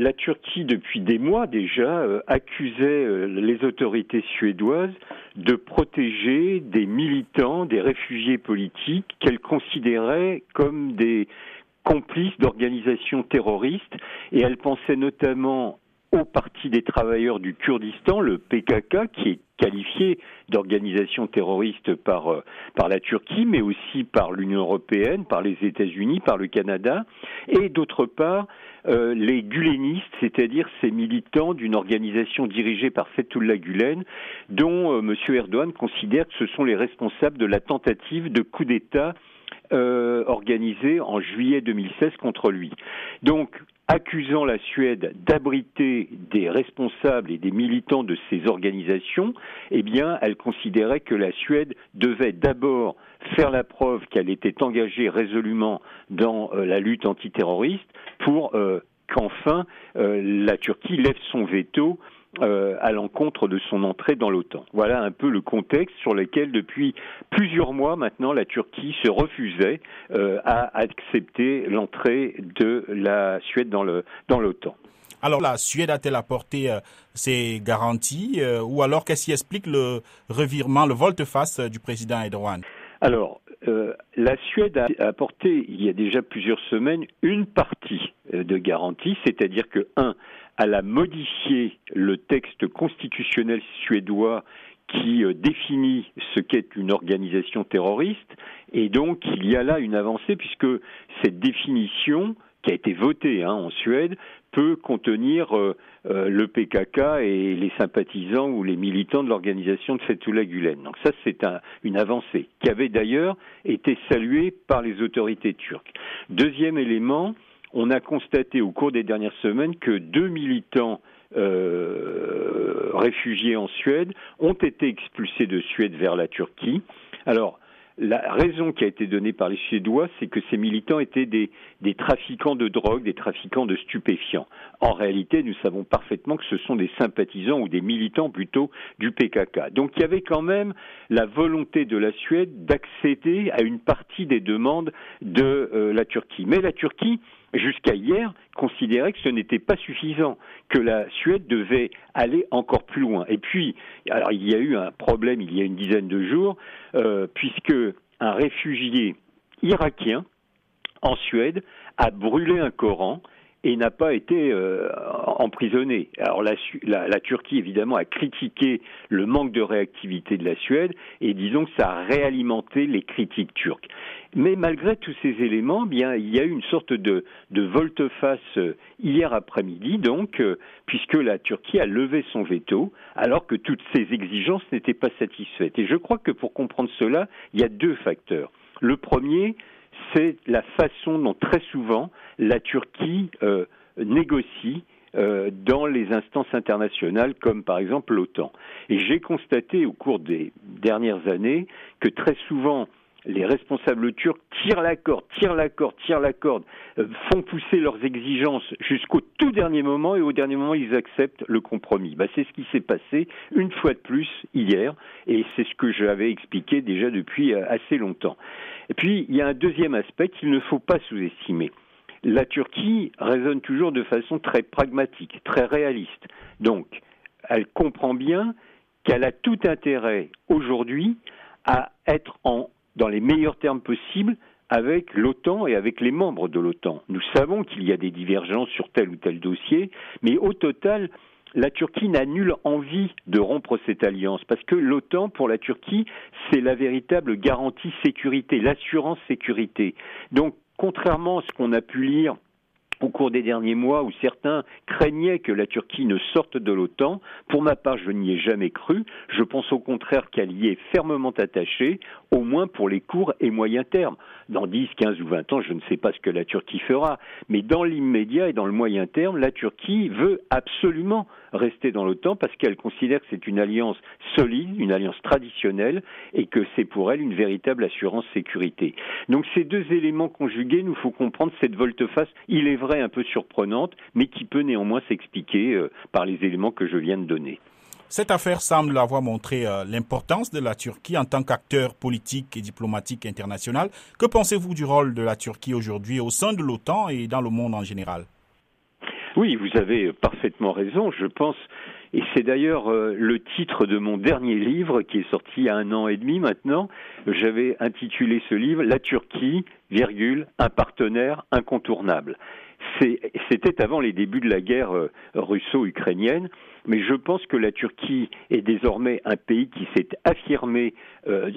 la Turquie, depuis des mois déjà, euh, accusait euh, les autorités suédoises de protéger des militants, des réfugiés politiques qu'elle considérait comme des complices d'organisations terroristes. Et elle pensait notamment au Parti des travailleurs du Kurdistan, le PKK, qui est qualifié d'organisation terroriste par, euh, par la Turquie, mais aussi par l'Union européenne, par les États-Unis, par le Canada, et d'autre part euh, les gulenistes, c'est-à-dire ces militants d'une organisation dirigée par Fethullah Gulen, dont euh, M. Erdogan considère que ce sont les responsables de la tentative de coup d'État euh, organisée en juillet 2016 contre lui. Donc, accusant la Suède d'abriter des responsables et des militants de ces organisations, eh bien, elle considérait que la Suède devait d'abord faire la preuve qu'elle était engagée résolument dans euh, la lutte antiterroriste pour euh, qu'enfin euh, la Turquie lève son veto à l'encontre de son entrée dans l'OTAN. Voilà un peu le contexte sur lequel, depuis plusieurs mois maintenant, la Turquie se refusait à accepter l'entrée de la Suède dans l'OTAN. alors la Suède a-t-elle apporté ses garanties ou alors qu'est-ce qui explique le revirement, le volte-face du président Erdogan? Alors, euh, la Suède a apporté, il y a déjà plusieurs semaines, une partie euh, de garantie, c'est-à-dire que, un, elle a modifié le texte constitutionnel suédois qui euh, définit ce qu'est une organisation terroriste, et donc il y a là une avancée puisque cette définition qui a été votée hein, en Suède peut contenir euh, euh, le PKK et les sympathisants ou les militants de l'organisation de Fethullah Gulen. Donc ça, c'est une avancée qui avait d'ailleurs été saluée par les autorités turques. Deuxième élément, on a constaté au cours des dernières semaines que deux militants euh, réfugiés en Suède ont été expulsés de Suède vers la Turquie. Alors, la raison qui a été donnée par les Suédois, c'est que ces militants étaient des, trafiquants de drogue, des trafiquants de stupéfiants. En réalité, nous savons parfaitement que ce sont des sympathisants ou des militants plutôt du PKK. Donc il y avait quand même la volonté de la Suède d'accéder à une partie des demandes de euh, la Turquie. Mais la Turquie jusqu'à hier, considérait que ce n'était pas suffisant, que la Suède devait aller encore plus loin. Et puis, alors il y a eu un problème il y a une dizaine de jours, euh, puisque un réfugié irakien en Suède a brûlé un Coran et n'a pas été euh, emprisonné. Alors la, la, Turquie évidemment a critiqué le manque de réactivité de la Suède et disons que ça a réalimenté les critiques turques. Mais malgré tous ces éléments, il y a eu une sorte de, volte-face euh, hier après-midi, donc euh, puisque la Turquie a levé son veto, alors que toutes ces exigences n'étaient pas satisfaites. Et je crois que pour comprendre cela, il y a deux facteurs. Le premier, c'est la façon dont très souvent la Turquie euh, négocie dans les instances internationales comme par exemple l'OTAN. Et j'ai constaté au cours des dernières années que très souvent les responsables turcs tirent la corde, tirent la corde, tirent la corde, euh, font pousser leurs exigences jusqu'au tout dernier moment et au dernier moment ils acceptent le compromis. Bah, c'est ce qui s'est passé une fois de plus hier et c'est ce que j'avais expliqué déjà depuis assez longtemps. Et puis, il y a un deuxième aspect qu'il ne faut pas sous-estimer. La Turquie raisonne toujours de façon très pragmatique, très réaliste. Donc, elle comprend bien qu'elle a tout intérêt aujourd'hui à être en, dans les meilleurs termes possibles avec l'OTAN et avec les membres de l'OTAN. Nous savons qu'il y a des divergences sur tel ou tel dossier, mais au total, la Turquie n'a nulle envie de rompre cette alliance parce que l'OTAN, pour la Turquie, c'est la véritable garantie sécurité, l'assurance sécurité. Donc, contrairement à ce qu'on a pu lire au cours des derniers mois où certains craignaient que la Turquie ne sorte de l'OTAN. Pour ma part, je n'y ai jamais cru. Je pense au contraire qu'elle y est fermement attachée, au moins pour les courts et moyens termes. Dans 10, 15 ou 20 ans, je ne sais pas ce que la Turquie fera, mais dans l'immédiat et dans le moyen terme, la Turquie veut absolument rester dans l'OTAN parce qu'elle considère que c'est une alliance solide, une alliance traditionnelle et que c'est pour elle une véritable assurance sécurité. Donc ces deux éléments conjugués, nous faut comprendre cette volte-face. Il est un peu surprenante, mais qui peut néanmoins s'expliquer euh, par les éléments que je viens de donner. Cette affaire semble avoir montré euh, l'importance de la Turquie en tant qu'acteur politique et diplomatique international. Que pensez-vous du rôle de la Turquie aujourd'hui au sein de l'OTAN et dans le monde en général? Oui, vous avez parfaitement raison. Je pense, et c'est d'ailleurs euh, le titre de mon dernier livre qui est sorti il y a un an et demi maintenant. J'avais intitulé ce livre La Turquie, virgule, un partenaire incontournable. C'était avant les débuts de la guerre euh, russo-ukrainienne mais je pense que la Turquie est désormais un pays qui s'est affirmé euh,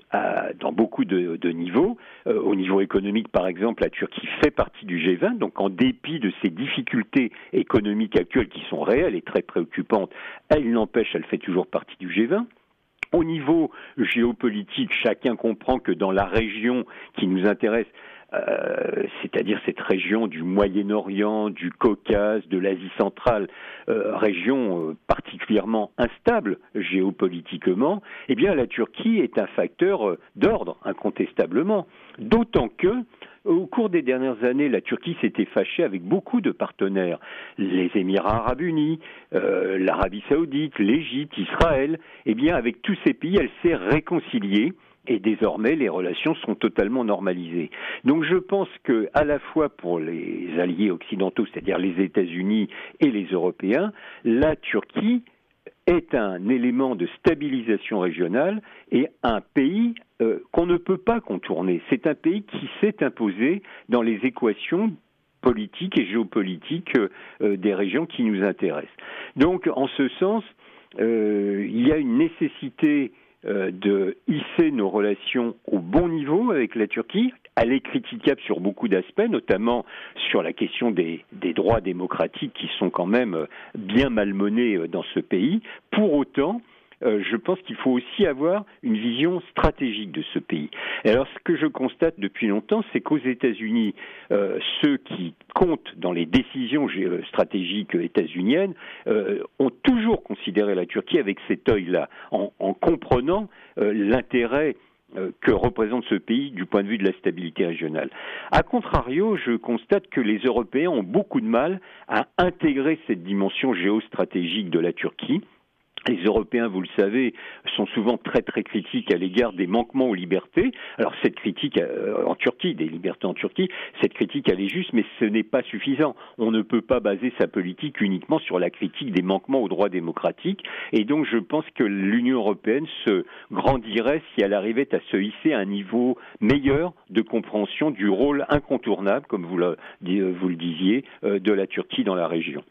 dans beaucoup de, niveaux. Euh, au niveau économique, par exemple, la Turquie fait partie du G20, donc en dépit de ses difficultés économiques actuelles qui sont réelles et très préoccupantes, elle n'empêche, elle fait toujours partie du G20. Au niveau géopolitique, chacun comprend que dans la région qui nous intéresse, euh, c'est-à-dire cette région du Moyen-Orient, du Caucase, de l'Asie centrale, euh, région euh, particulièrement instable géopolitiquement, eh bien la Turquie est un facteur d'ordre incontestablement. D'autant que au cours des dernières années, la Turquie s'était fâchée avec beaucoup de partenaires, les Émirats arabes unis, l'Arabie saoudite, l'Égypte, Israël. Eh bien, avec tous ces pays, elle s'est réconciliée et désormais les relations sont totalement normalisées. Donc je pense que à la fois pour les alliés occidentaux, c'est-à-dire les États-Unis et les Européens, la Turquie est un élément de stabilisation régionale et un pays euh, qu'on ne peut pas contourner. C'est un pays qui s'est imposé dans les équations politiques et géopolitiques euh, des régions qui nous intéressent. Donc en ce sens, euh, il y a une nécessité de hisser nos relations au bon niveau avec la Turquie. Elle est critiquable sur beaucoup d'aspects, notamment sur la question des, droits démocratiques qui sont quand même euh, bien malmenés euh, dans ce pays. Pour autant, euh, je pense qu'il faut aussi avoir une vision stratégique de ce pays. Alors, ce que je constate depuis longtemps, c'est qu'aux États-Unis, euh, ceux qui comptent dans les décisions stratégiques états-uniennes euh, ont toujours considéré la Turquie avec cet œil-là, en, en, comprenant l'intérêt que représente ce pays du point de vue de la stabilité régionale. A contrario, je constate que les Européens ont beaucoup de mal à intégrer cette dimension géostratégique de la Turquie les Européens, vous le savez, sont souvent très très critiques à l'égard des manquements aux libertés. Alors cette critique euh, en Turquie, des libertés en Turquie, cette critique elle est juste, mais ce n'est pas suffisant. On ne peut pas baser sa politique uniquement sur la critique des manquements aux droits démocratiques. Et donc je pense que l'Union européenne se grandirait si elle arrivait à se hisser à un niveau meilleur de compréhension du rôle incontournable, comme vous le, vous le disiez, euh, de la Turquie dans la région.